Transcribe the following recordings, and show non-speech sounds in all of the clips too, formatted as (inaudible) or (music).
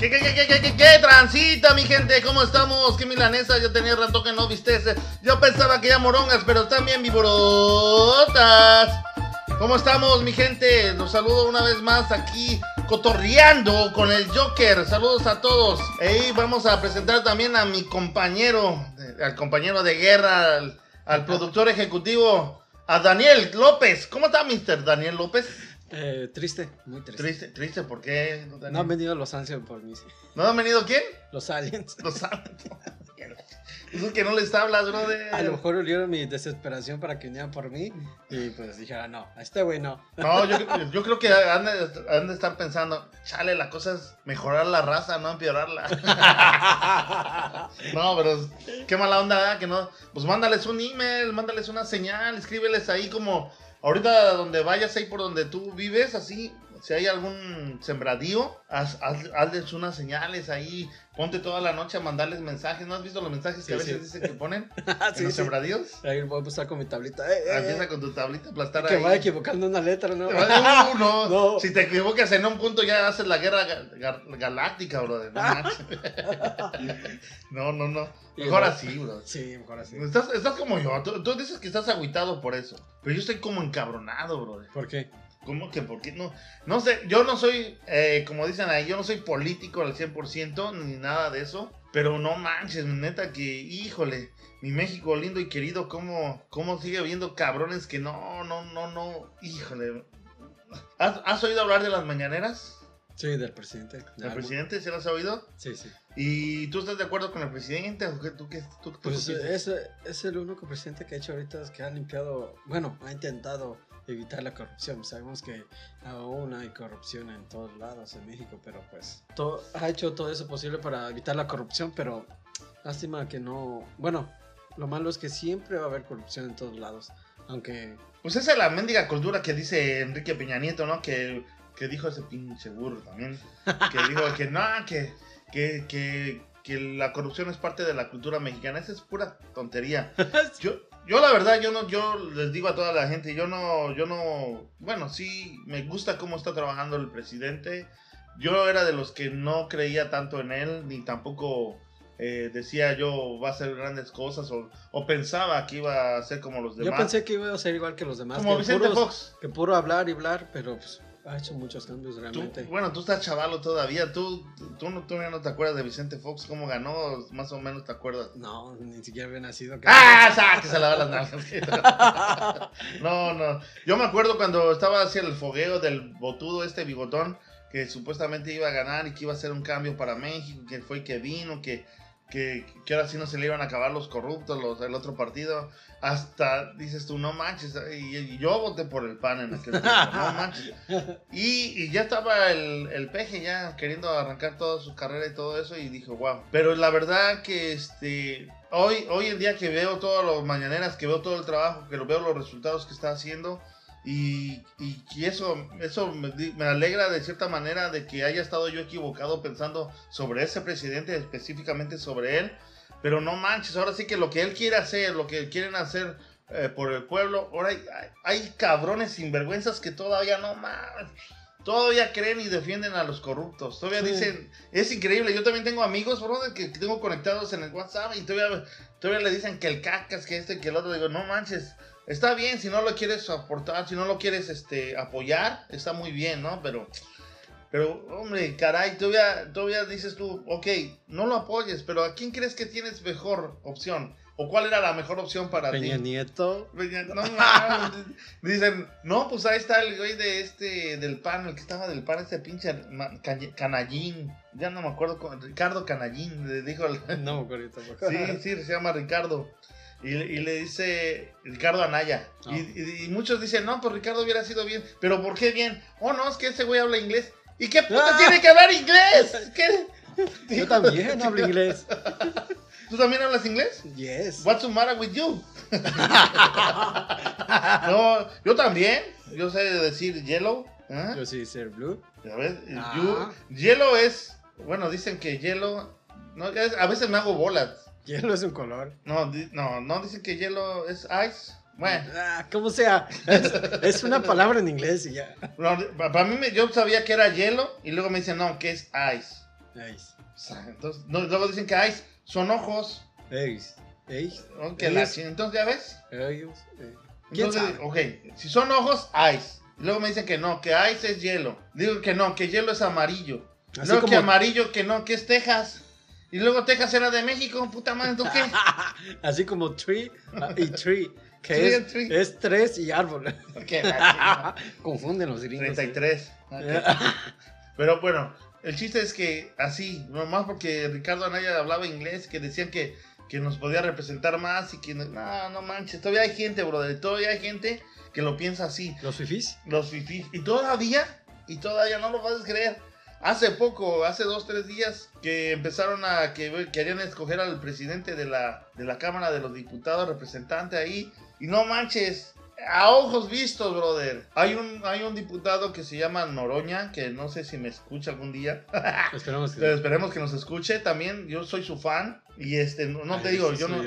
¿Qué, qué, qué, qué, qué, qué, transita, mi gente? ¿Cómo estamos? ¿Qué milanesa? Yo tenía rato que no viste Yo pensaba que ya morongas, pero están bien vibrotas. ¿Cómo estamos, mi gente? Los saludo una vez más aquí, cotorreando con el Joker. Saludos a todos. Y vamos a presentar también a mi compañero, eh, al compañero de guerra, al, al productor ejecutivo, a Daniel López. ¿Cómo está, Mr. Daniel López? Eh, triste, muy triste. Triste, triste, ¿por qué? No han venido los aliens por mí. sí. ¿No han venido quién? Los aliens. Los aliens. Eso que no les hablas, brother. A lo mejor olieron mi desesperación para que vinieran por mí. Y pues dijera, no, a este güey no. No, yo, yo creo que han de, han de estar pensando, chale, la cosa es mejorar la raza, no empeorarla. (laughs) no, pero qué mala onda, ¿eh? que no. Pues mándales un email, mándales una señal, escríbeles ahí como Ahorita donde vayas ahí por donde tú vives, así, si hay algún sembradío, haz, hazles unas señales ahí, ponte toda la noche a mandarles mensajes. ¿No has visto los mensajes que a veces dicen que ponen (laughs) en los sembradíos? Ahí voy a pasar con mi tablita. Eh, eh, Empieza con tu tablita, aplastar que ahí. Que vaya equivocando una letra, ¿no? No, no, (laughs) no. Si te equivocas en un punto ya haces la guerra galáctica, brother. No, (laughs) no, no. Mejor así, bro. Sí, mejor así. Estás, estás como yo. Tú, tú, dices que estás agüitado por eso. Pero yo estoy como encabronado, bro. ¿Por qué? ¿Cómo que por qué no? No sé, yo no soy, eh, como dicen ahí, yo no soy político al 100% ni nada de eso. Pero no manches, neta que, híjole, mi México lindo y querido, ¿cómo, cómo sigue habiendo cabrones que no, no, no, no, híjole. ¿Has, has oído hablar de las mañaneras? Sí, del presidente. ¿Del presidente? ¿Se lo has oído? Sí, sí. ¿Y tú estás de acuerdo con el presidente? ¿O qué, tú, qué, tú, tú, pues es, es, el único presidente que ha hecho ahorita es que ha limpiado, bueno, ha intentado evitar la corrupción. Sabemos que aún hay corrupción en todos lados en México, pero pues todo, ha hecho todo eso posible para evitar la corrupción, pero lástima que no, bueno, lo malo es que siempre va a haber corrupción en todos lados, aunque... Pues esa es la mendiga cultura que dice Enrique Peña Nieto, ¿no? Que, que dijo ese pinche burro también, que (laughs) dijo que no, que, que, que, que la corrupción es parte de la cultura mexicana. Esa es pura tontería. (laughs) Yo, yo la verdad, yo no, yo les digo a toda la gente, yo no, yo no, bueno, sí, me gusta cómo está trabajando el presidente. Yo era de los que no creía tanto en él, ni tampoco eh, decía yo va a hacer grandes cosas o, o, pensaba que iba a ser como los demás. Yo pensé que iba a ser igual que los demás. Como Vicente puros, Fox. Que puro hablar y hablar, pero pues ha hecho muchos cambios realmente. Tú, bueno, tú estás chavalo todavía. ¿Tú, tú, no, tú no te acuerdas de Vicente Fox, cómo ganó, más o menos te acuerdas. No, ni siquiera había nacido. ¡Ah! Que se la las nalgas. (laughs) no, no. Yo me acuerdo cuando estaba hacia el fogueo del botudo, este bigotón, que supuestamente iba a ganar y que iba a hacer un cambio para México, que fue que vino, que que, que, ahora sí no se le iban a acabar los corruptos, los, el otro partido. Hasta dices tú, no manches. Y, y yo voté por el PAN en aquel tiempo, no (laughs) manches. Y, y, ya estaba el, el peje ya queriendo arrancar toda su carrera y todo eso. Y dijo, wow. Pero la verdad que este. Hoy, hoy en día que veo todas las mañaneras, que veo todo el trabajo, que lo veo los resultados que está haciendo. Y, y, y, eso, eso me, me, alegra de cierta manera de que haya estado yo equivocado pensando sobre ese presidente, específicamente sobre él. Pero no manches, ahora sí que lo que él quiere hacer, lo que quieren hacer eh, por el pueblo, ahora hay, hay, hay, cabrones sinvergüenzas que todavía no mames. Todavía creen y defienden a los corruptos. Todavía sí. dicen, es increíble. Yo también tengo amigos, brother, que tengo conectados en el WhatsApp y todavía, todavía le dicen que el cacas, que este, que el otro. Digo, no manches. Está bien, si no lo quieres aportar, si no lo quieres este, apoyar, está muy bien, ¿no? Pero, pero hombre, caray, todavía, todavía dices tú, ok, no lo apoyes, pero ¿a quién crees que tienes mejor opción? ¿O cuál era la mejor opción para Peña ti? Nieto. Peña, no, no, (laughs) dicen, no, pues ahí está el güey de este, del PAN, el que estaba del PAN, este pinche Canallín. Ya no me acuerdo, Ricardo Canallín, dijo. El, no me acuerdo tampoco. Sí, sí, se llama Ricardo. Y, y, le dice Ricardo Anaya. Oh. Y, y, y, muchos dicen, no, pues Ricardo hubiera sido bien. ¿Pero por qué bien? Oh, no, es que ese güey habla inglés. ¿Y qué puta ah. tiene que hablar inglés? (laughs) ¿Qué? Yo también hablo inglés. (laughs) ¿Tú también hablas inglés? Yes. What's the matter with you? (laughs) no, yo también. Yo sé decir yellow. ¿eh? Yo sí ser blue. ¿Ya ves? Ah. You, yellow es, bueno, dicen que yellow, no, es, a veces me hago bolas. Hielo es un color. No, no, no dicen que hielo es ice. Bueno. Ah, como sea, es, es, una palabra en inglés y ya. No, para mí, me, yo sabía que era hielo y luego me dicen, no, que es ice. Eis. O sea, entonces, no, luego dicen que Ice son ojos. Eis. Eis. ¿no? Que la entonces, ¿ya ves? Ellos. eh, ¿Quién Entonces, ok, si son ojos, Ice. Y luego me dicen que no, que Ice es hielo. Digo que no, que hielo es amarillo. Así luego que como, amarillo, que no, que es Texas. Y luego Texas era de México, puta madre, ¿tú qué? (laughs) así como tree y tree. Que Tree es, tree. es tres y árbol. La (laughs) Confunden los gringos. chingada. 33. ¿eh? Ok. (laughs) Pero bueno, el chiste es que así, nomás porque Ricardo Anaya hablaba inglés, que decían que, que nos podía representar más y que no, no, no manches, todavía hay gente, brother, todavía hay gente que lo piensa así. Los fifís. Los fifís. Y todavía, y todavía no lo vas a creer. Hace poco, hace dos, tres días, que empezaron a que querían escoger al presidente de la, de la Cámara de los Diputados, representante ahí. Y no manches, a ojos vistos, brother. Hay un, hay un diputado que se llama Noroña, que no sé si me escucha algún día. (laughs) Esperamos Pero que. esperemos que nos escuche también. Yo soy su fan. Y este, no, no te digo, yo no,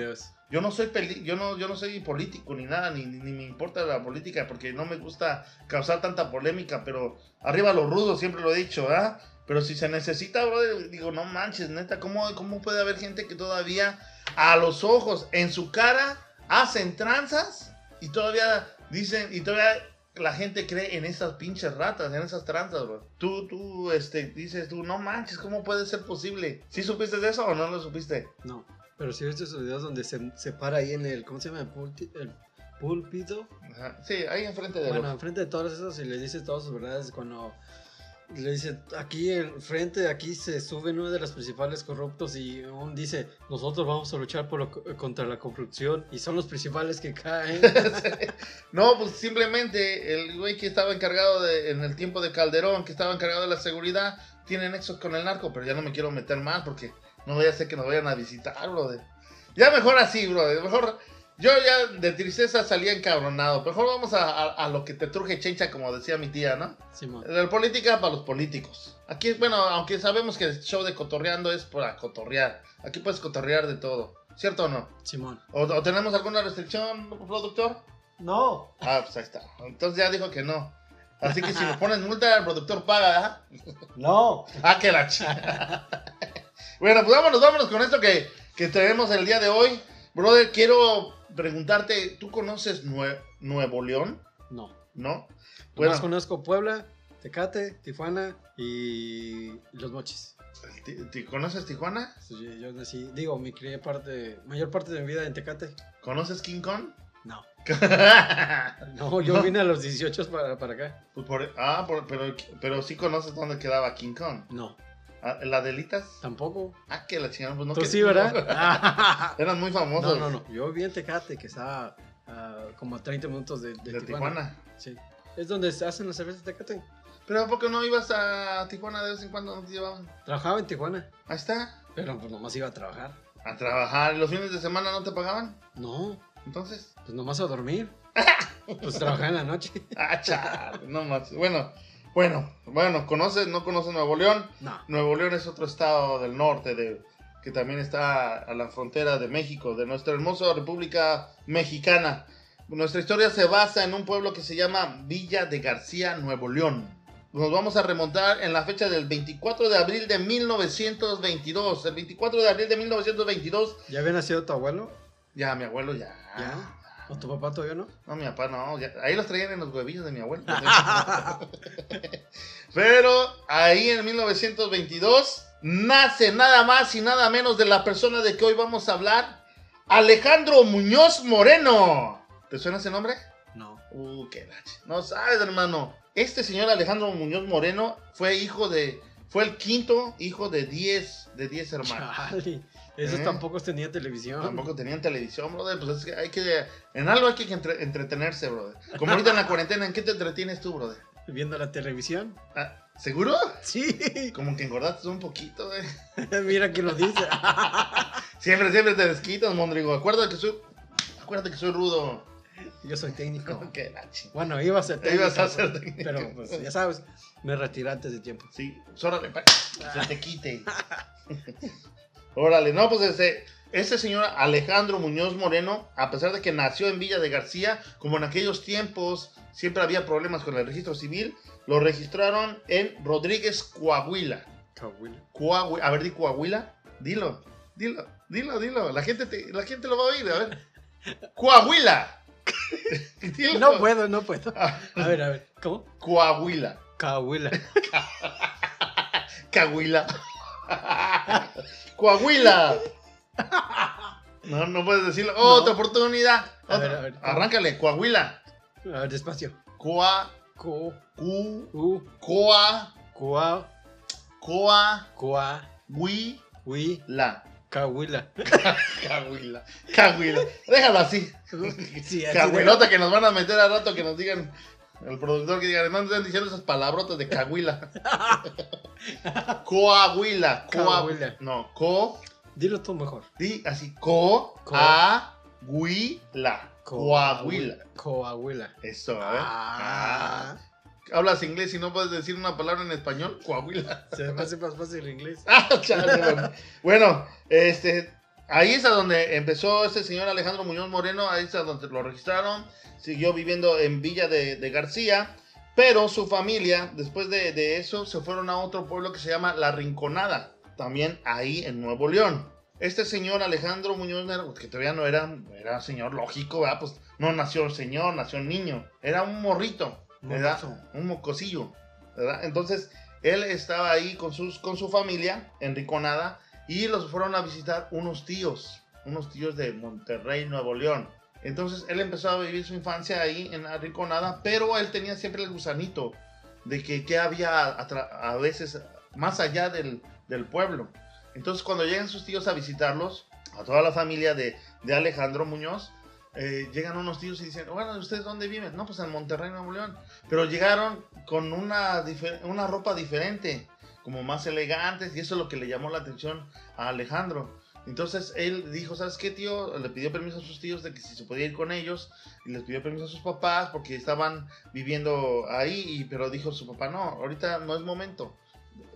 yo no soy peli yo no yo no soy político ni nada ni, ni me importa la política porque no me gusta causar tanta polémica pero arriba los rudos siempre lo he dicho ¿ah? pero si se necesita brother, digo no manches neta cómo cómo puede haber gente que todavía a los ojos en su cara hacen tranzas y todavía dicen y todavía la gente cree en esas pinches ratas, en esas tranzas, bro. Tú, tú, este, dices tú, no manches, ¿cómo puede ser posible? ¿Sí supiste de eso o no lo supiste? No. Pero si viste esos videos donde se, se para ahí en el. ¿Cómo se llama? El, pulti- el púlpito. Ajá. Sí, ahí enfrente de Bueno, enfrente de todos esos y le dice todas sus verdades cuando le dice aquí enfrente aquí se suben uno de los principales corruptos y aún dice nosotros vamos a luchar por lo co- contra la corrupción y son los principales que caen (laughs) No, pues simplemente el güey que estaba encargado de, en el tiempo de Calderón, que estaba encargado de la seguridad, tiene nexos con el narco, pero ya no me quiero meter más porque no voy a hacer que nos vayan a visitar, brother. Ya mejor así, brother. Mejor, yo ya de tristeza salía encabronado. Mejor vamos a, a- a lo que te truje chencha, como decía mi tía, ¿no? Simón La política para los políticos. Aquí, bueno, aunque sabemos que el show de cotorreando es para cotorrear. Aquí puedes cotorrear de todo. ¿Cierto o no? Simón ¿O, o tenemos alguna restricción, productor? no Ah, pues ahí está. Entonces ya dijo que no. Así que si me ponen multa, el productor paga, ¿verdad? no (laughs) Ah, que la chica. (laughs) bueno, pues vámonos, vámonos con esto que, que tenemos el día de hoy. Brother, quiero preguntarte, ¿tú conoces Nue- Nuevo León? no ¿No? Bueno. Bueno, conozco Puebla Tecate Tijuana y Los Mochis ¿ti- ti- ¿conoces Tijuana? Pues yo, nací digo mi crié parte mayor parte de mi vida en Tecate ¿Conoces King Kong? no pues (laughs) no yo vine a los 18 para, para acá por- ah, por- pero, pero sí conoces dónde quedaba King Kong. no ¿La Delitas? tampoco Ah, que la chingada, pues no tú que- sí verdad (laughs) Eran muy famosos. No, no, no. Yo vi en Tecate, que está ah, como a 30 minutos de, de De Tijuana. Tijuana. Sí. Es donde se hacen las cervezas de Tecate. Pero ¿a poco no ibas a Tijuana de vez en cuando? ¿No te llevaban? Trabajaba en Tijuana, Ahí está. pero pues nomás iba a trabajar. A trabajar. ¿Y los fines de semana no te pagaban? No, Entonces. pues nomás a dormir. (laughs) Pues trabajaba en la noche. Ah, no más. Bueno, bueno, bueno, ¿conoces? ¿No conoces Nuevo León? No. Nuevo León es otro estado del norte de, que también está a la frontera de México, de nuestra hermosa República Mexicana. Nuestra historia se basa en un pueblo que se llama Villa de García, Nuevo León. Nos vamos a remontar en la fecha del 24 de abril de 1922. El 24 de abril de 1922. ¿Ya había nacido tu abuelo? Ya, mi abuelo ya. ¿Ya? ¿O tu papá todavía no? No, mi papá no. ya- ahí los traían en los huevillos de mi abuelo. (laughs) Pero ahí en 1922 nace nada más y nada menos de la persona de que hoy vamos a hablar, Alejandro Muñoz Moreno. ¿Te suena ese nombre? No. Uh, qué lache. No sabes, hermano. Este señor Alejandro Muñoz Moreno fue hijo de. Fue el quinto hijo de 10 de 10 hermanos. Chale. Esos ¿Eh? tampoco tenían televisión. Tampoco tenían televisión, brother. Pues es que hay que. En algo hay que entre- entretenerse, brother. Como ahorita en la cuarentena, ¿en qué te entretienes tú, brother? Viendo la televisión. Ah, ¿Seguro? Sí. Como que engordaste un poquito, güey. (laughs) Mira quién lo dice. (laughs) Siempre, siempre te desquitas, Mondrigo. Acuérdate que soy. Acuérdate que soy rudo. Yo soy técnico. (laughs) Qué Bueno, iba a ser técnico. ibas a ser técnico. Pero pues ya sabes, me retiré antes de tiempo. Sí, pues órale, pa- se te quite. Órale, no, pues ese, ese señor Alejandro Muñoz Moreno, a pesar de que nació en Villa de García, como en aquellos tiempos siempre había problemas con el registro civil, lo registraron en Rodríguez, Coahuila. Coahuila. Coahuila. A ver, di Coahuila. Dilo, dilo, dilo, dilo. La gente, te- la gente lo va a oír. A ver. Coahuila. (laughs) Dilo. No puedo, no puedo. Ah, A ver, a ver. ¿Cómo? Coahuila. Coahuila. (laughs) Coahuila. (laughs) Coahuila. (laughs) No, no puedes decirlo. Otra oportunidad. A ver, a ver. Arráncale. Coahuila. A ver, despacio. Coa, Co, cu, u, coa, coa, coa, coa, wi, wi, la. Coahuila. (laughs) Cahuila. Cahuila. Déjalo así. Sí, así Cahuilota que nos van a meter al rato que nos digan. El productor que diga, no están diciendo esas palabrotas de Cahuila. (laughs) Coahuila. Coa, Coahuila. no, co. Dilo tú mejor. Di así. Co. Co- A. Huila. Coahuila. Coahuila. Eso, ¿eh? Ah. Ah. Hablas inglés y no puedes decir una palabra en español. Coahuila. Se me hace más fácil el inglés. (laughs) Ah, chale, bueno. Bueno, este, ahí es a donde empezó este señor Alejandro Muñoz Moreno, ahí es a donde lo registraron, siguió viviendo en Villa de, de García, pero su familia, después de, de eso, se fueron a otro pueblo que se llama La Rinconada, también ahí en Nuevo León. Este señor Alejandro Muñoz Moreno, que todavía no era, era señor lógico, ¿verdad? Pues no nació señor, nació niño, era un morrito, ¿verdad? Un mocosillo, ¿verdad? Entonces, él estaba ahí con, sus, con su familia en Rinconada y los fueron a visitar unos tíos, unos tíos de Monterrey, Nuevo León. Entonces él empezó a vivir su infancia ahí en la Rinconada, pero él tenía siempre el gusanito de que, que había a, veces más allá del, del pueblo. Entonces cuando llegan sus tíos a visitarlos, a toda la familia de, de Alejandro Muñoz, eh, llegan unos tíos y dicen, bueno, ¿ustedes dónde viven? No, pues en Monterrey, Nuevo León. Pero llegaron con una, una ropa diferente, como más elegantes, y eso es lo que le llamó la atención a Alejandro. Entonces él dijo, ¿sabes qué, tío? Le pidió permiso a sus tíos de que si se podía ir con ellos, y les pidió permiso a sus papás porque estaban viviendo ahí, y- pero dijo su papá, no, ahorita no es momento,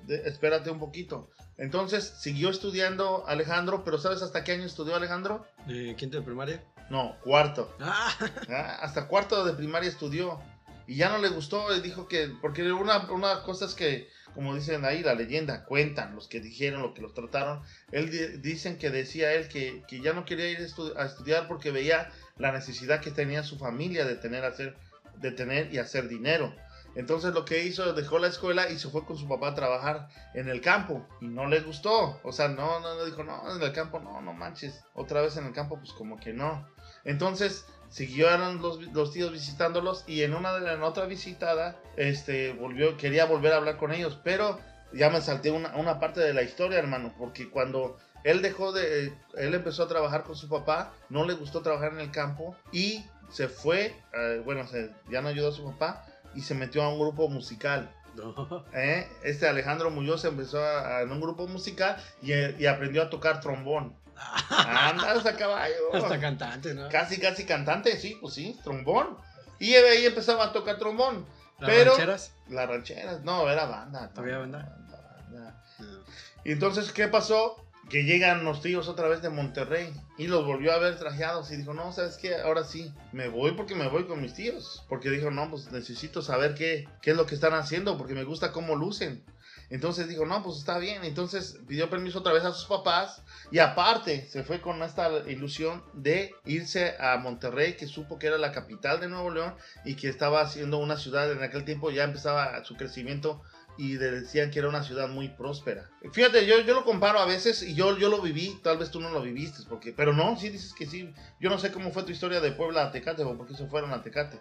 de- espérate un poquito. Entonces siguió estudiando Alejandro, pero ¿sabes hasta qué año estudió Alejandro? Eh, ¿Quinto de primaria? No, cuarto. Ah, Ah, hasta cuarto de primaria estudió. Y ya no le gustó, dijo que, porque una, una cosa es que, como dicen ahí, la leyenda, cuentan los que dijeron, los que los trataron. Él di- dicen que decía él que, que ya no quería ir estu- a estudiar porque veía la necesidad que tenía su familia de tener, hacer, de tener y hacer dinero. Entonces lo que hizo, dejó la escuela y se fue con su papá a trabajar en el campo. Y no le gustó. O sea, no, no, no dijo, no, en el campo, no, no manches. Otra vez en el campo, pues como que no. Entonces siguieron los, los tíos visitándolos y en una de en otra visitada, este, volvió, quería volver a hablar con ellos, pero ya me salté una, una parte de la historia, hermano, porque cuando él dejó de, él empezó a trabajar con su papá, no le gustó trabajar en el campo y se fue, eh, bueno, se- ya no ayudó a su papá y se metió a un grupo musical. no. (laughs) ¿eh? Este Alejandro Muñoz empezó a- a- en un grupo musical y, y aprendió a tocar trombón. Andas a caballo. (laughs) Hasta cantante, ¿no? Casi, casi cantante, sí, pues sí, trombón. Y ahí empezaba a tocar trombón. ¿Las pero- rancheras? Las rancheras, no, era banda. ¿Todavía no, banda? banda. No. Y entonces, ¿qué pasó? Que llegan los tíos otra vez de Monterrey y los volvió a ver trajeados y dijo, no, ¿sabes qué? Ahora sí, me voy porque me voy con mis tíos. Porque dijo, no, pues necesito saber qué, qué es lo que están haciendo porque me gusta cómo lucen. Entonces dijo, no, pues está bien. Entonces pidió permiso otra vez a sus papás y aparte se fue con esta ilusión de irse a Monterrey, que supo que era la capital de Nuevo León y que estaba haciendo una ciudad en aquel tiempo ya empezaba su crecimiento y de- decían que era una ciudad muy próspera. Fíjate, yo, yo lo comparo a veces y yo, yo lo viví, tal vez tú no lo viviste, porque, pero no, sí dices que sí. Yo no sé cómo fue tu historia de Puebla a Tecate o por qué se fueron a Tecate,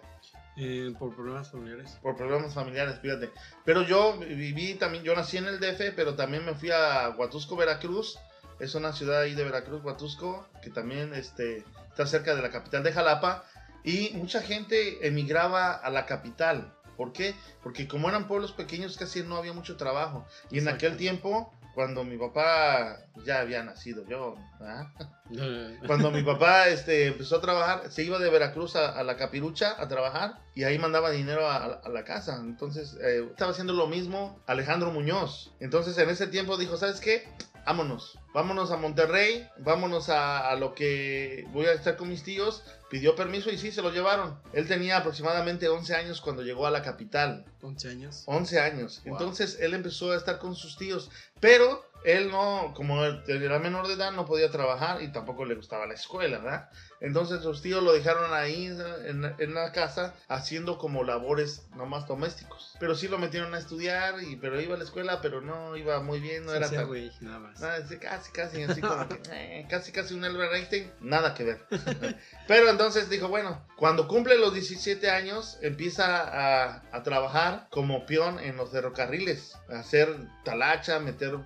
Eh, por problemas familiares. por problemas familiares, fíjate. Pero yo viví también, yo nací en el DF, pero también me fui a Huatusco, Veracruz. Es una ciudad ahí de Veracruz, Huatusco, que también este, está cerca de la capital de Jalapa. Y mucha gente emigraba a la capital. ¿Por qué? Porque como eran pueblos pequeños casi no había mucho trabajo. Y en aquel tiempo, cuando mi papá ya había nacido, yo, ¿ah? (laughs) cuando mi papá este, empezó a trabajar, se iba de Veracruz a, a la Capirucha a trabajar y ahí mandaba dinero a, a la casa. Entonces eh, estaba haciendo lo mismo Alejandro Muñoz. Entonces en ese tiempo dijo, ¿sabes qué? Vámonos, vámonos a Monterrey, vámonos a, a lo que voy a estar con mis tíos. Pidió permiso y sí, se lo llevaron. Él tenía aproximadamente 11 años cuando llegó a la capital. 11 años. 11 años. Wow. Entonces él empezó a estar con sus tíos, pero él no, como era menor de edad, no podía trabajar y tampoco le gustaba la escuela, ¿verdad? Entonces sus tíos lo dejaron ahí en, en la casa haciendo como labores nomás domésticos. Pero sí lo metieron a estudiar, y, pero iba a la escuela, pero no iba muy bien, no Se era hacía tan... güey, nada más. Nada, sí, casi, casi, así como (laughs) que, eh, casi, casi un Albert Einstein, nada que ver. (laughs) Pero entonces dijo, bueno, cuando cumple los 17 años, empieza a, a trabajar como peón en los ferrocarriles, hacer talacha, meter,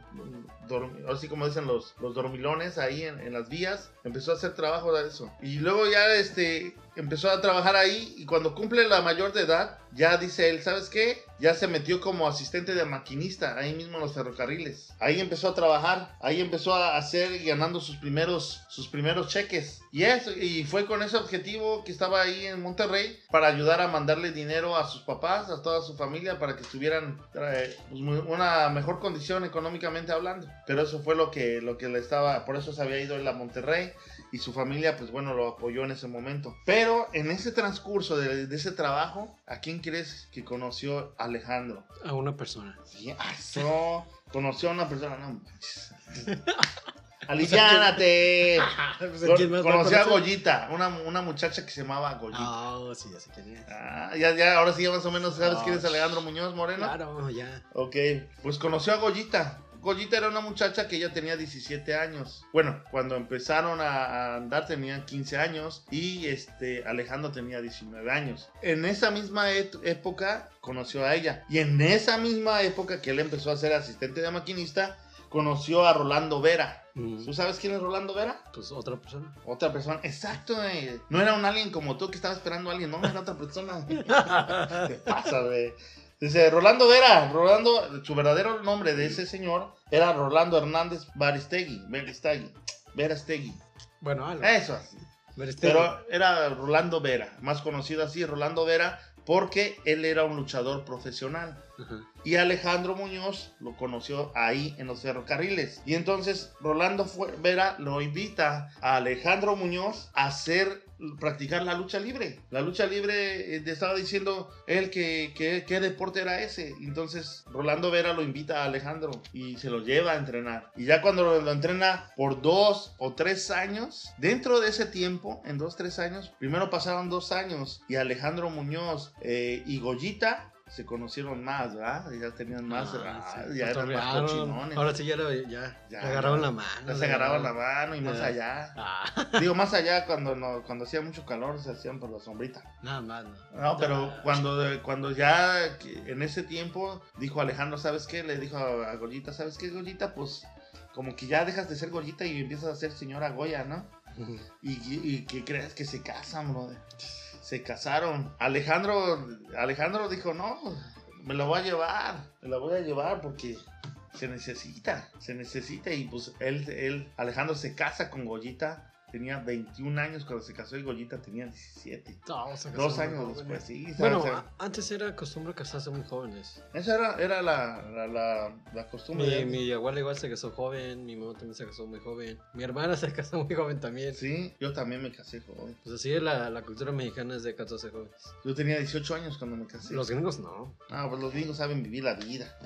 dorm- así como dicen los, los dormilones ahí en, en las vías, empezó a hacer trabajo de eso. Y luego ya, este, empezó a trabajar ahí y cuando cumple la mayor de edad, ya dice él, ¿sabes qué? Ya se metió como asistente de maquinista ahí mismo en los ferrocarriles. Ahí empezó a trabajar, ahí empezó a hacer ganando sus primeros, sus primeros cheques. Y eso, y fue con ese objetivo que estaba ahí en Monterrey para ayudar a mandarle dinero a sus papás, a toda su familia, para que estuvieran eh, pues, una mejor condición económicamente hablando. Pero eso fue lo que, lo que le estaba, por eso se había ido él a Monterrey y su familia, pues bueno, lo apoyó en ese momento. Pero en ese transcurso de, de ese trabajo, ¿a quién crees que conoció Alejandro? A una persona. Sí, eso. Conoció a una persona, no. (laughs) Aliviánate. Pues, (laughs) Con- ¿quién más va a conocí a? Goyita, una, una muchacha que se llamaba Goyita. Ah, sí, ya sé quién es. Ah, ya, ya, ahora sí, ya más o menos sabes Ah, quién es Alejandro Muñoz Moreno. Claro, ya. Ok, pues conoció a Goyita. Goyita era una muchacha que ya tenía 17 años. Bueno, cuando empezaron a andar tenían 15 años y este Alejandro tenía 19 años. En esa misma et- época conoció a ella y en esa misma época que él empezó a ser asistente de maquinista, conoció a Rolando Vera. Mm, ¿Tú sabes quién es Rolando Vera? Pues otra persona. Otra persona. Exacto, eh. No era un alien como tú que estaba esperando a alguien, no, era otra persona. (laughs) ¿Qué pasa, güey? Dice, Rolando Vera, Rolando, su verdadero nombre de ese señor era Rolando Hernández Baristegui, Baristegui, Verastegui. Bueno, algo. Eso así. Pero era Rolando Vera, más conocido así, Rolando Vera, porque él era un luchador profesional. Y Alejandro Muñoz lo conoció ahí en los ferrocarriles. Y entonces Rolando Vera lo invita a Alejandro Muñoz a hacer, practicar la lucha libre. La lucha libre, eh, estaba diciendo él que, qué deporte era ese. Entonces Rolando Vera lo invita a Alejandro y se lo lleva a entrenar. Y ya cuando lo, lo entrena por dos o tres años, dentro de ese tiempo, en dos, tres años, primero pasaron dos años y Alejandro Muñoz eh, y Goyita se conocieron más, ¿verdad? Ya tenían más, Ah, sí, ya eran más cochinones. Ahora sí ya, lo, ya, Ya, agarraron la mano. Ya se agarraban la mano y más allá. Ah, Digo, más allá cuando no, cuando hacía mucho calor se hacían por la sombrita. nada más, no. No, pero cuando, cuando ya que en ese tiempo dijo Alejandro, ¿sabes qué? Le dijo a, Goyita, ¿sabes qué, Goyita? Pues como que ya dejas de ser Goyita y empiezas a ser señora Goya, ¿no? ¿Y, y, y qué crees que se casan, brother? Se casaron. Alejandro, Alejandro dijo, no, me la voy a llevar, me la voy a llevar porque se necesita, se necesita. Y pues él, él, Alejandro se casa con Goyita, tenía 21 años cuando se casó y Goyita tenía 17. No, se Dos años después, sí. Bueno, o sea, a- antes era costumbre casarse muy jóvenes. esa era, era la, la, la, la costumbre. Mi, mi abuela igual se casó joven, mi mamá también se casó muy joven, mi hermana (laughs) se casó muy joven también. Sí, yo también me casé joven. Pues así es la, la cultura mexicana es de 14 jóvenes. Yo tenía 18 años cuando me casé. Los gringos no. Ah, pues los gringos saben vivir la vida.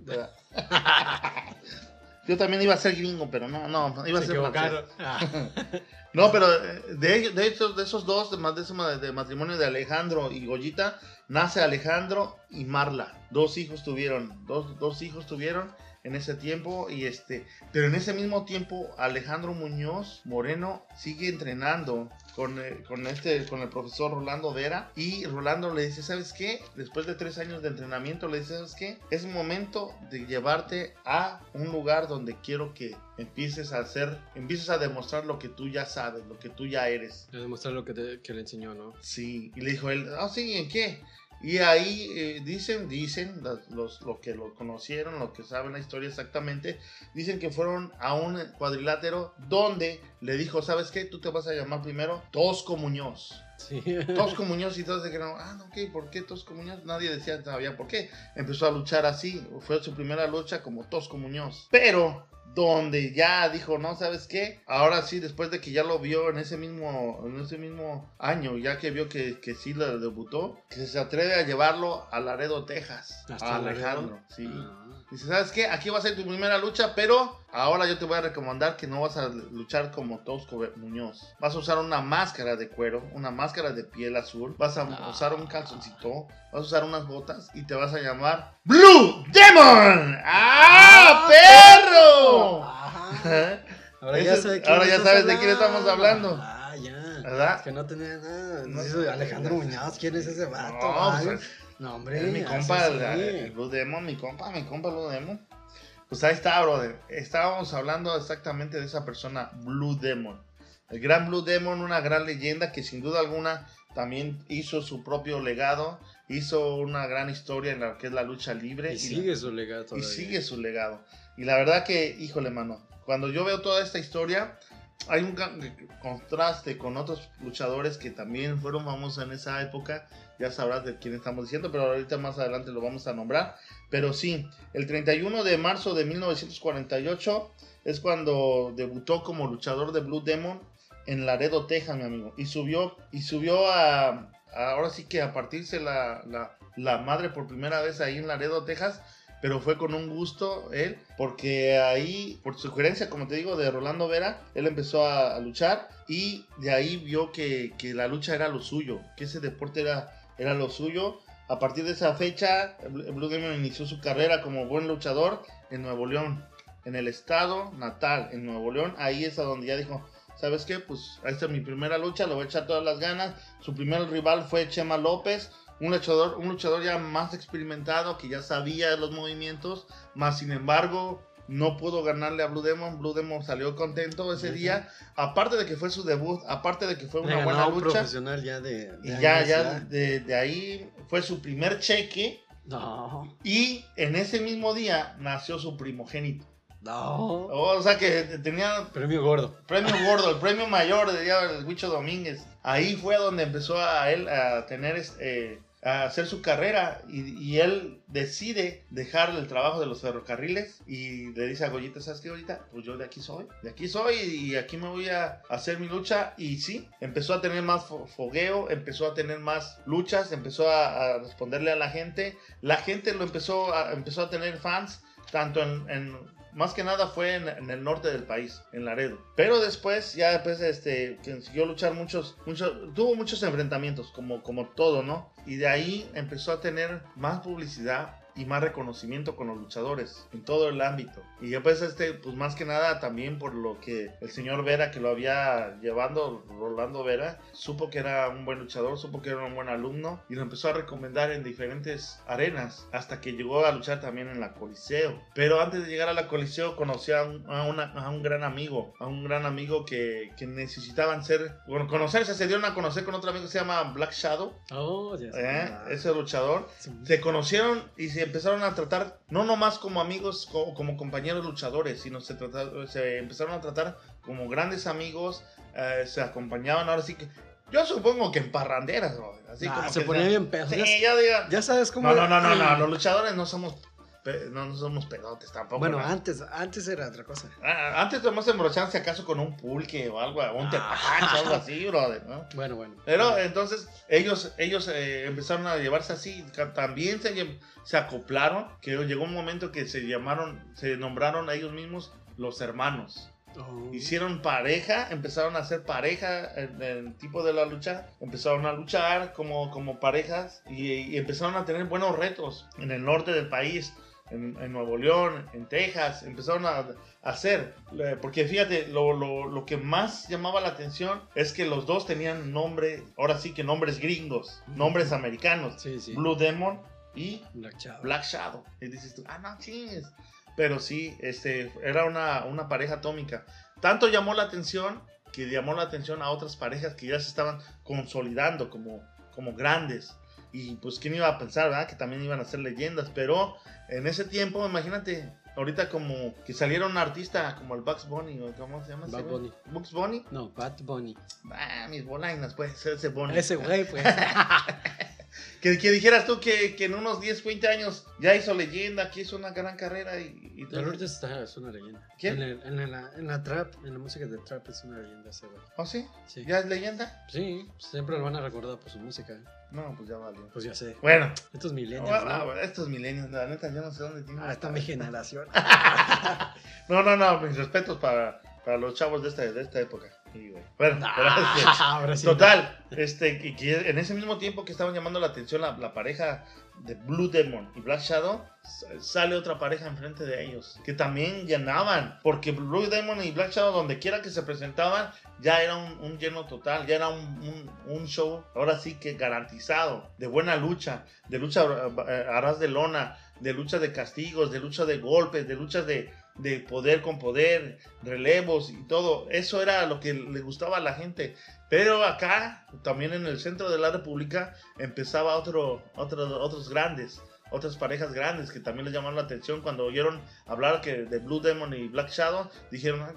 (laughs) Yo también iba a ser gringo, pero no, no, iba a Se ser francés. No, pero eh, de, de hecho, de esos dos, de, de matrimonio de Alejandro y Goyita, nace Alejandro y Marla. Dos hijos tuvieron, dos, dos hijos tuvieron en ese tiempo y este, pero en ese mismo tiempo Alejandro Muñoz Moreno sigue entrenando con, eh, con este, con el profesor Rolando Vera y Rolando le dice, ¿sabes qué? Después de tres años de entrenamiento le dice, ¿sabes qué? Es momento de llevarte a un lugar donde quiero que empieces a hacer, empieces a demostrar lo que tú ya sabes, lo que tú ya eres. Demostrar lo que, te- que le enseñó, ¿no? Sí, y le dijo él, ah, sí, ¿en qué? Y ahí eh, dicen, dicen, los, los, que lo conocieron, los que saben la historia exactamente, dicen que fueron a un cuadrilátero donde le dijo, ¿sabes qué? Tú te vas a llamar primero Tosco Muñoz. Sí. Tosco Muñoz y todos quedaron, ah, no, ok, ¿por qué Tosco Muñoz? Nadie decía todavía por qué. Empezó a luchar así, fue su primera lucha como Tosco Muñoz. Pero donde ya dijo, no, ¿sabes qué? Ahora sí, después de que ya lo vio en ese mismo, en ese mismo año, ya que vio que, que sí lo debutó, que se atreve a llevarlo a Laredo, Texas. ¿Hasta a Laredo? Alejandro, sí. Ah. Dice, ¿sabes qué? Aquí va a ser tu primera lucha, pero ahora yo te voy a recomendar que no vas a luchar como Tosco Muñoz. Vas a usar una máscara de cuero, una máscara de piel azul, vas a Ah. usar un calzoncito, vas a usar unas botas y te vas a llamar Blue Demon. ¡Ah, perro! Ajá. (laughs) Ahora ya, ahora ya sabes de quién estamos hablando. Ah, ya. ¿Verdad? Es que no tenía nada. No. Dice Alejandro Muñoz, ¿quién es ese vato? No, pues, no, hombre. Es mi compa, el, Blue Demon, mi compa, mi compa Blue Demon. Pues ahí está, brother. Estábamos hablando exactamente de esa persona, Blue Demon. El gran Blue Demon, una gran leyenda que sin duda alguna también hizo su propio legado, hizo una gran historia en la que es la lucha libre. Y la- sigue su legado y todavía. sigue su legado. Y la verdad que, híjole, mano, cuando yo veo toda esta historia, hay un contraste con otros luchadores que también fueron famosos en esa época. Ya sabrás de quién estamos diciendo, pero ahorita más adelante lo vamos a nombrar. Pero sí, el 31 de marzo de 1948 es cuando debutó como luchador de Blue Demon en Laredo, Texas, mi amigo. Y subió, y subió a, a- ahora sí que a partirse la, la, la madre por primera vez ahí en Laredo, Texas. Pero fue con un gusto él, porque ahí, por sugerencia, como te digo, de Rolando Vera, él empezó a, a luchar y de ahí vio que, que la lucha era lo suyo, que ese deporte era, era lo suyo. A partir de esa fecha, Blue Demon inició su carrera como buen luchador en Nuevo León, en el estado natal, en Nuevo León. Ahí es a donde ya dijo, ¿sabes qué? Pues esta es mi primera lucha, le voy a echar todas las ganas. Su primer rival fue Chema López, un luchador, un luchador ya más experimentado, que ya sabía los movimientos, más sin embargo no pudo ganarle a Blue Demon. Blue Demon salió contento ese día, aparte de que fue su debut, aparte de que fue una ganó buena un lucha. profesional ya de. de Y ya, ya de, de ahí fue su primer cheque. No, Y en ese mismo día nació su primogénito. no. O sea que tenía Premio gordo. premio gordo, el premio mayor de día del Huicho Domínguez. Ahí fue donde empezó a él a tener este, a hacer su carrera y, él decide dejar el trabajo de los ferrocarriles y le dice a Goyita, ¿sabes qué Goyita? Pues yo de aquí soy, de aquí soy y aquí me voy a hacer mi lucha y sí, empezó a tener más fo- fogueo, empezó a tener más luchas, empezó a, responderle a la gente, la gente lo empezó a, empezó a tener fans tanto en- más que nada fue en, el norte del país, en Laredo. Pero después, ya después, este, consiguió luchar muchos, muchos, tuvo muchos enfrentamientos, como, como todo, ¿no? Y de ahí empezó a tener más publicidad y más reconocimiento con los luchadores en todo el ámbito. Y después, este, pues más que nada también por lo que el señor Vera, que lo había llevando, Rolando Vera, supo que era un buen luchador, supo que era un buen alumno y lo empezó a recomendar en diferentes arenas hasta que llegó a luchar también en la Coliseo. Pero antes de llegar a la Coliseo conoció a un, a una- a un gran amigo, a un gran amigo que, que necesitaban ser, bueno, conocerse, se dieron a conocer con otro amigo que se llama Black Shadow, Oh, ya sé. ¿eh? Ah, ese luchador sí. se conocieron y se empezaron a tratar no nomás como amigos o como compañeros luchadores, sino se, trata- se empezaron a tratar como grandes amigos, eh, se acompañaban ahora sí que yo supongo que en parranderas, brother, así Ah, como se ponía bien pedo. Sí, Ya, ya sabes cómo. No, no, no, no, no, los luchadores no somos no, no somos pedotes tampoco. Bueno, ¿no? antes, antes era otra cosa. Ah, Antes nomás se embrocharse acaso con un pulque o algo, un Ah. tepache o algo así, brother, ¿no? Bueno, bueno. Pero entonces ellos, ellos eh, empezaron a llevarse así, también se, se acoplaron, que llegó un momento que se llamaron, se nombraron a ellos mismos los hermanos. Oh. Hicieron pareja, empezaron a hacer pareja en el tipo de la lucha, empezaron a luchar como, como parejas y, y empezaron a tener buenos retos en el norte del país, en, en Nuevo León, en Texas, empezaron a, a hacer, eh, porque fíjate, lo, lo- lo que más llamaba la atención es que los dos tenían nombre, ahora sí que nombres gringos, nombres americanos, Sí, sí. Blue Demon y Black Shadow. Black Shadow. Y dices tú, ah, no chingues. Pero sí, este, era una, una pareja atómica. Tanto llamó la atención que llamó la atención a otras parejas que ya se estaban consolidando como, como grandes. Y pues, ¿quién iba a pensar, verdad? Que también iban a ser leyendas. Pero en ese tiempo, imagínate, ahorita como que saliera un artista como el Bugs Bunny, o ¿cómo se llama? güey? Bunny. Bugs Bunny. No, Bad Bunny. Ah, mis bolainas, puede ser ese Bunny. Ese güey, pues. (laughs) que, que dijeras tú que, que en unos 10, 20 años ya hizo leyenda, que hizo una gran carrera y, y todo. Lourdes está, es una leyenda. ¿Quién? En, el- en la, en la trap, en la música de trap es una leyenda ese güey. ¿Oh, sí? Sí. ¿Ya es leyenda? Sí, siempre lo van a recordar por su música. ¿eh? No, pues ya valió. Pues ya sé. Bueno, Estos milenios, bueno, ¿no? estos milenios, la neta, yo no sé dónde tienen. Ah, está mi (laughs) generación. No, no, no, mis respetos para, para los chavos de esta, de esta época. Sí, güey. Bueno, Ah, (laughs) ahora sí. Total, este, que en ese mismo tiempo que estaban llamando la atención la, la pareja de Blue Demon y Black Shadow, sale otra pareja enfrente de ellos, que también llenaban, porque Blue Demon y Black Shadow, donde quiera que se presentaban, ya era un, un lleno total, ya era un, un- un show, ahora sí que garantizado, de buena lucha, de lucha eh, a ras de lona, de lucha de castigos, de lucha de golpes, de luchas de, de poder con poder, relevos y todo. Eso era lo que le gustaba a la gente. Pero acá, también en el centro de la República, empezaba otro, otro, otros grandes, otras parejas grandes que también les llamaron la atención cuando oyeron hablar que de Blue Demon y Black Shadow. Dijeron, "Ah,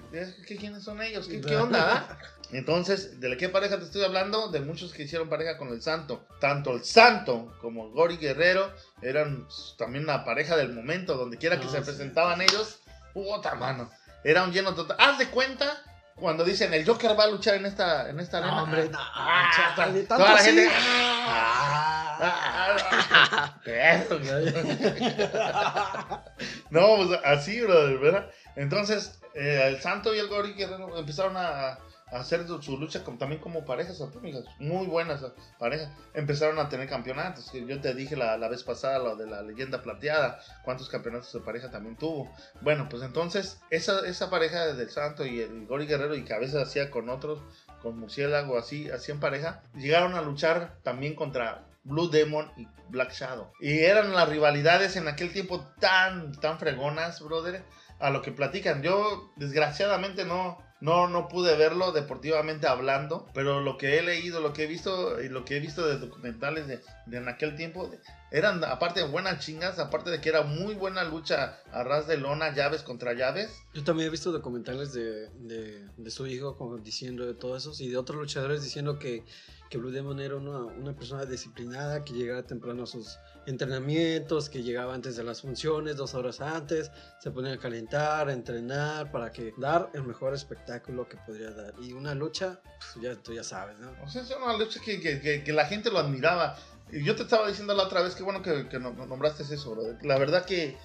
¿qué, ¿quiénes son ellos? ¿Qué, qué onda? ah?" (laughs) Entonces, ¿de qué pareja te estoy hablando? De muchos que hicieron pareja con el Santo. Tanto el Santo como Gori Guerrero eran también una pareja del momento. Donde quiera que Ah, se sí. presentaban ellos, puta mano. Era un lleno total. Haz de cuenta cuando dicen el Joker va a luchar en esta, en esta arena. No, hombre, no. Ah, toda la así. gente. Ah. (laughs) Ah. (laughs) No, pues así, brother, ¿verdad? Entonces, eh, el Santo y el Gori Guerrero empezaron a hacer su, lucha como- también como parejas atómicas, muy buenas parejas. Empezaron a tener campeonatos, yo te dije la, la vez pasada, lo de la leyenda plateada, cuántos campeonatos de pareja también tuvo. Bueno, pues entonces, esa, esa pareja del Santo y el Gori Guerrero, y que a veces hacía con otros, con Murciélago, así, así en pareja, llegaron a luchar también contra Blue Demon y Black Shadow. Y eran las rivalidades en aquel tiempo tan, tan fregonas, brother, a lo que platican. Yo, desgraciadamente, no, no, no pude verlo deportivamente hablando, pero lo que he leído, lo que he visto y lo que he visto de documentales de, de en aquel tiempo, eran aparte buenas chingas, aparte de que era muy buena lucha a ras de lona, llaves contra llaves. Yo también he visto documentales de, de, su hijo diciendo de todo eso y de otros luchadores diciendo que, que Blue Demon era una, una persona disciplinada, que llegaba temprano a sus entrenamientos, que llegaba antes de las funciones, dos horas antes, se ponía a calentar, a entrenar para que dar el mejor espectáculo que podría dar. Y una lucha, pues, ya, tú ya sabes, ¿no? O sea, es una lucha que, que- que- que la gente lo admiraba. Yo te estaba diciendo la otra vez, que bueno que, que no- nombraste eso, bro. La verdad que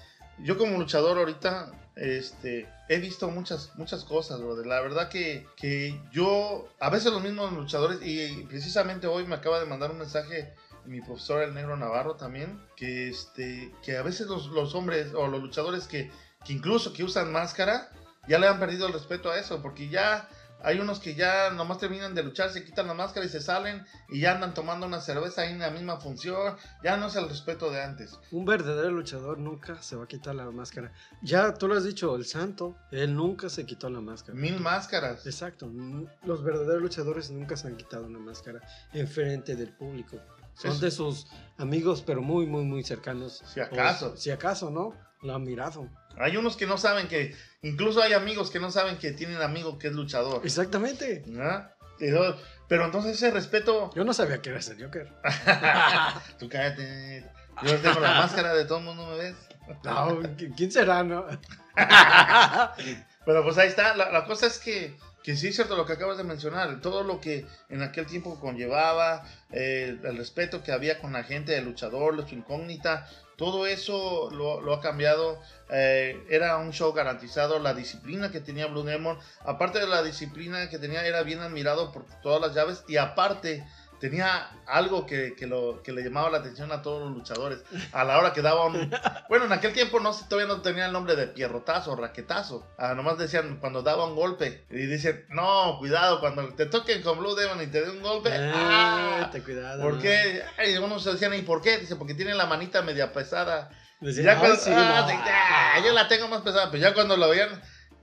yo como luchador ahorita este, he visto muchas, muchas cosas, bro. La verdad que, que yo, a veces los mismos luchadores, y precisamente hoy me acaba de mandar un mensaje mi profesor el negro Navarro también, que, este, que a veces los, los hombres o los luchadores que, que incluso que usan máscara, ya le han perdido el respeto a eso, porque ya hay unos que ya nomás terminan de luchar, se quitan la máscara y se salen y ya andan tomando una cerveza ahí en la misma función. Ya no es el respeto de antes. Un verdadero luchador nunca se va a quitar la máscara. Ya tú lo has dicho, el santo, él nunca se quitó la máscara. Mil máscaras. Exacto, los verdaderos luchadores nunca se han quitado una máscara en frente del público. Son de sus amigos, pero muy, muy, muy cercanos. Si acaso. O si acaso, ¿no? Lo han mirado. Hay unos que no saben que, incluso hay amigos que no saben que tienen amigo que es luchador. Exactamente. ¿verdad? Pero, pero entonces ese respeto, Yo no sabía que eras el Joker. (laughs) tú cállate. Yo tengo la máscara de todo el mundo, ¿me ves? No, ¿qui- ¿quién será, no? (laughs) Pero pues ahí está, la, la cosa es que, que sí es cierto lo que acabas de mencionar, todo lo que en aquel tiempo conllevaba, eh, el respeto que había con la gente, el luchador, su incógnita, todo eso lo, ha cambiado, eh, era un show garantizado, la disciplina que tenía Blue Demon, aparte de la disciplina que tenía, era bien admirado por todas las llaves y aparte... Tenía algo que, que lo, que le llamaba la atención a todos los luchadores. A la hora que daba un, (laughs) bueno, en aquel tiempo no, todavía no tenía el nombre de pierrotazo, raquetazo. Ah, nomás decían cuando daba un golpe. Y dicen, no, cuidado, cuando te toquen con Blue Demon y te den un golpe. Eh, ¡ah! te cuidado. ¿Por ¿no? qué? Unos decían, ¿y por qué? Dice, porque tiene la manita media pesada. Decían, ya "Ah, cuando, sí, ah, no". ah, yo la tengo más pesada. Pero ya cuando lo veían,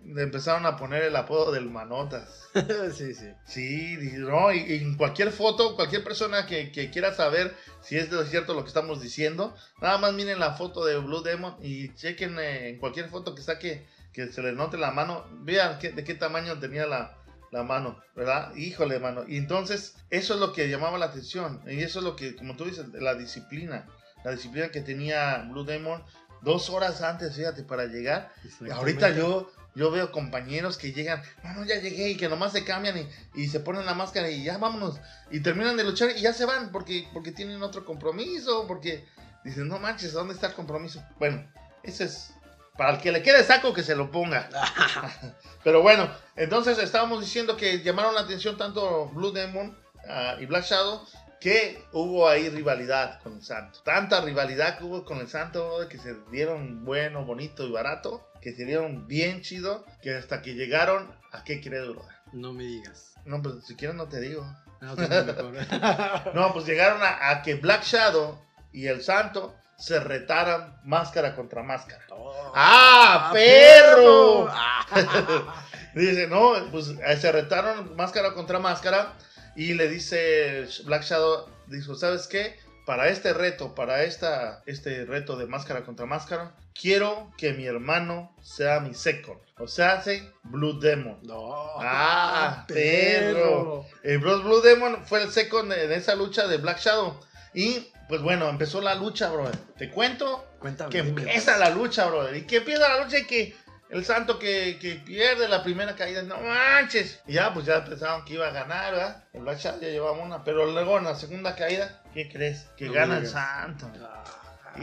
le empezaron a poner el apodo del manotas. (laughs) sí, sí. Sí, no, y, y en cualquier foto, cualquier persona que, que quiera saber si es de cierto lo que estamos diciendo, nada más miren la foto de Blue Demon y chequen eh, en cualquier foto que saque, que se le note la mano, vean qué- de qué tamaño tenía la, la mano, ¿verdad? Híjole, mano. Y entonces, eso es lo que llamaba la atención. Y eso es lo que, como tú dices, la disciplina. La disciplina que tenía Blue Demon dos horas antes, fíjate, para llegar. Y ahorita yo, yo veo compañeros que llegan, no, no, ya llegué y que nomás se cambian y, y, se ponen la máscara y ya vámonos. Y terminan de luchar y ya se van porque, porque tienen otro compromiso, porque dicen, no manches, ¿dónde está el compromiso? Bueno, ese es para el que le quede saco, que se lo ponga. (laughs) Pero bueno, entonces estábamos diciendo que llamaron la atención tanto Blue Demon uh, y Black Shadow que hubo ahí rivalidad con el Santo. Tanta rivalidad que hubo con el Santo que se dieron bueno, bonito y barato, que se dieron bien chido, que hasta que llegaron a qué crees, No me digas. No, pues si quieres no te digo. No, pues, (laughs) no, pues llegaron a, a, que Black Shadow y el Santo se retaran máscara contra máscara. Oh, ¡Ah, perro! (laughs) dice, no, pues se retaron máscara contra máscara y le dice Black Shadow, dijo, ¿sabes qué? Para este reto, para esta, este reto de máscara contra máscara, quiero que mi hermano sea mi second. O sea, hace Blue Demon. No. Ah, perro. El Blue Demon fue el second en esa lucha de Black Shadow. Y pues bueno, empezó la lucha, brother. Te cuento Cuéntame, que empieza la lucha, brother. Y que empieza la lucha y que el santo que, que pierde la primera caída, no manches. Y ya, pues ya pensaban que iba a ganar, ¿verdad? El Black ya llevaba una. Pero luego en la segunda caída, ¿qué crees? Que No gana el santo. Ah,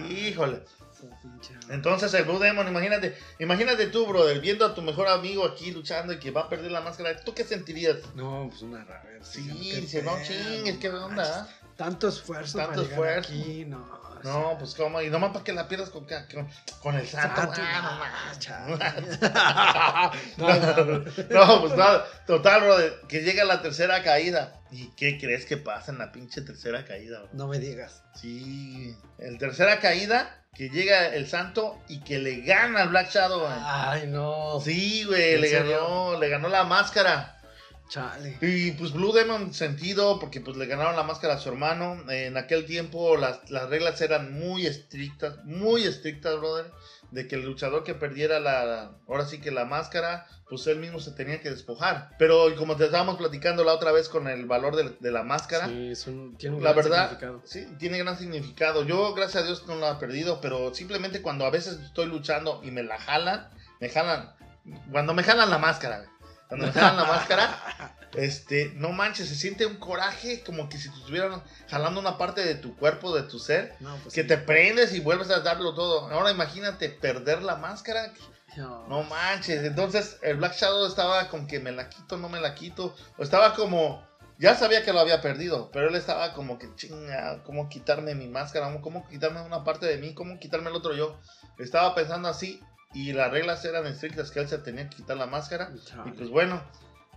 Híjole. Entonces el Blue Demon, imagínate, imagínate tú, brother, viendo a tu mejor amigo aquí luchando y que va a perder la máscara. ¿Tú qué sentirías? No, pues una rara. Sí, dice, no chingues, ¿qué onda? ah? Tanto esfuerzo Tanto para esfuerzo. aquí, no. No, (laughs) pues cómo, y nomás para que la pierdas con, con, con el santo. Santo, ah, no ah, no, no, (laughs) pues nada, total, brother, que llega la tercera caída. ¿Y qué crees que pasa en la pinche tercera caída, bro? No me digas. Sí, el tercera caída, que llega el santo y que le gana al Black Shadow. Ay, no. Sí, güey, ¿En le serio? ganó, le ganó la máscara. Chale. Y pues Blue Demon sentido porque pues le ganaron la máscara a su hermano. En aquel tiempo las, las reglas eran muy estrictas, muy estrictas, brother. De que el luchador que perdiera la, ahora sí que la máscara, pues él mismo se tenía que despojar. Pero como te estábamos platicando la otra vez con el valor de, de la máscara, Sí, es un, tiene un la gran verdad, significado. sí, tiene gran significado. Yo, gracias a Dios, no la he perdido, pero simplemente cuando a veces estoy luchando y me la jalan, me jalan, cuando me jalan la máscara. Cuando me jalan la (laughs) máscara, este, no manches, se siente un coraje como que si te estuvieran jalando una parte de tu cuerpo, de tu ser, No, pues que sí. te prendes y vuelves a darlo todo. Ahora imagínate perder la máscara. No. No manches, entonces el Black Shadow estaba con que me la quito, no me la quito. O estaba como, ya sabía que lo había perdido, pero él estaba como que chinga, ¿cómo quitarme mi máscara? ¿Cómo quitarme una parte de mí? ¿Cómo quitarme el otro yo? Estaba pensando así y las reglas eran estrictas que él se tenía que quitar la máscara. Chale. Y pues bueno,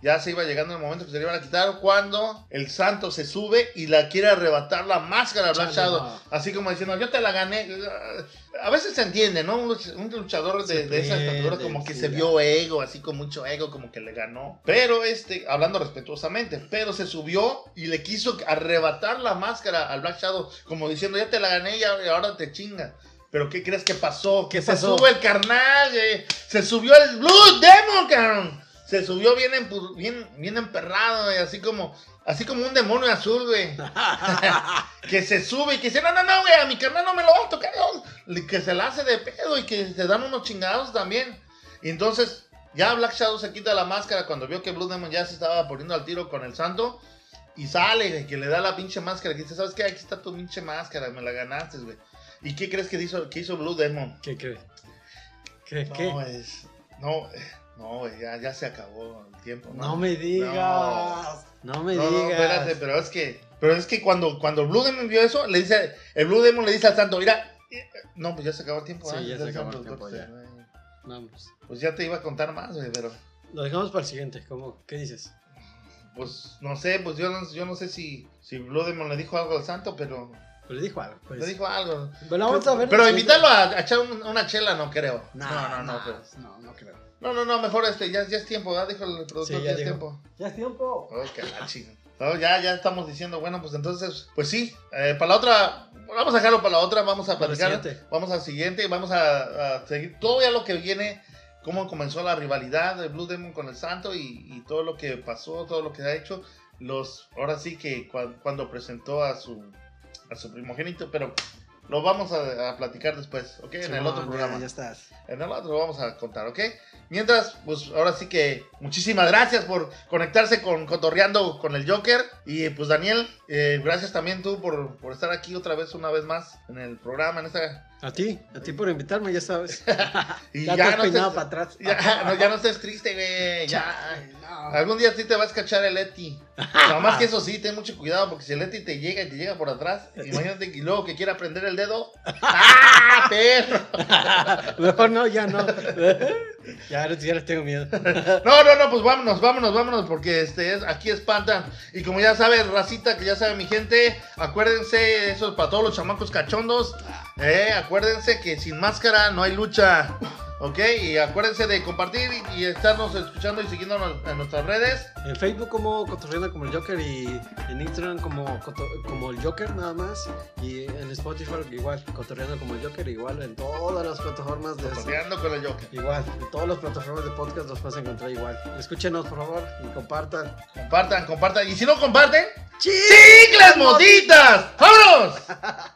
ya se iba llegando el momento que se le iban a quitar cuando el santo se sube y la quiere arrebatar la máscara a Black Shadow. no. Así como diciendo, yo te la gané. A veces se entiende, ¿no? Un luch- un luchador de, de esa estatura como que sí, se vio ego, así con mucho ego, como que le ganó. Pero este, hablando respetuosamente, pero se subió y le quiso arrebatar la máscara al Black Shadow, como diciendo, ya te la gané y ahora y ahora te chinga. Pero ¿qué crees que pasó? ¿Qué se pasó? sube el carnal, güey. Se subió el Blue Demon, cabrón. Se subió bien, bien, bien emperrado, güey. Así como, así como un demonio azul, güey. (laughs) que se sube y que dice, no, no, no, güey, a mi carnal no me lo va a tocar. no". Que se la hace de pedo y que se dan unos chingados también. Y entonces, ya Black Shadow se quita la máscara cuando vio que Blue Demon ya se estaba poniendo al tiro con el santo. Y sale, güey, que le da la pinche máscara. Que dice, ¿sabes qué? Aquí está tu pinche máscara, me la ganaste, güey. ¿Y qué crees que hizo, que hizo Blue Demon? ¿Qué cree? ¿Qué? No, ¿Qué? es. No, eh, no, güey, ya, ya se acabó el tiempo. No me digas. No, me No, no, digas. espérate, pero es que, pero es que cuando, cuando Blue Demon vio eso, le dice, el Blue Demon le dice al santo, mira, eh, no, pues ya se acabó el tiempo. Sí, ah, ya se acabó el tiempo, ya. Vamos. Pues ya te iba a contar más, pero, Lo dejamos para el siguiente. ¿Cómo? ¿Qué dices? pues, no sé, pues yo no, yo no sé si, si Blue Demon le dijo algo al santo, pero Pues le dijo algo. Pues. le dijo algo. Bueno, vamos a ver. Pero invitarlo a, a echar un- una chela, no creo. No, no, no, no, pero- No, no creo. no, no, no, mejor este, ya, ya es tiempo, ¿verdad? Dijo el productor Sí, que ya ya es tiempo. Ya es tiempo. Oh, qué la chinga. No, ya, ya estamos diciendo, bueno, pues entonces, pues sí, eh, para la otra, vamos a dejarlo para la otra, vamos a platicar, vamos al siguiente y vamos a, a seguir todo ya lo que viene cómo comenzó la rivalidad de Blue Demon con el Santo y, y todo lo que pasó, todo lo que ha hecho. Los, ahora sí que cua- cuando presentó a su, a su primogénito, pero lo vamos a, a platicar después, ¿ok? en el otro programa. Ya, ya estás. En el otro lo vamos a contar, ¿ok? Mientras, pues ahora sí que muchísimas gracias por conectarse con Cotorreando con el Joker. Y pues Daniel, eh, gracias también tú por, por estar aquí otra vez, una vez más en el programa, en esta... A ti, a ti por invitarme, ya sabes. (laughs) Y ya, ya, te has no estés, para atrás. ya, no, ya no estés triste, güey. Ya. No. Algún día sí te va a escachar el Eti. (laughs) Nada más que eso sí, ten mucho cuidado porque si el Eti te llega y te llega por atrás, imagínate que luego que quiera prender el dedo. (laughs) ¡Ah, perro! Mejor no, ya no. ya, ya les tengo miedo. No, no, no, pues vámonos, vámonos, vámonos, porque este es, aquí espantan. Y como ya sabe, racita, que ya sabe mi gente, acuérdense, eso es para todos los chamacos cachondos. Eh, acuérdense que sin máscara no hay lucha. ¿Ok? Y acuérdense de compartir y, y estarnos escuchando y siguiéndonos en nuestras redes. En Facebook como Cotorreando como el Joker y en Instagram como, como el Joker nada más. Y en Spotify igual, Cotorreando como el Joker, igual en todas las plataformas de... Cotorreando con el Joker. Igual, en todas las plataformas de podcast los puedes encontrar igual. Escúchenos por favor y compartan. Compartan, compartan. Y si no comparten, ¡Sí! ¡chicles moditas! ¡Vámonos! (laughs)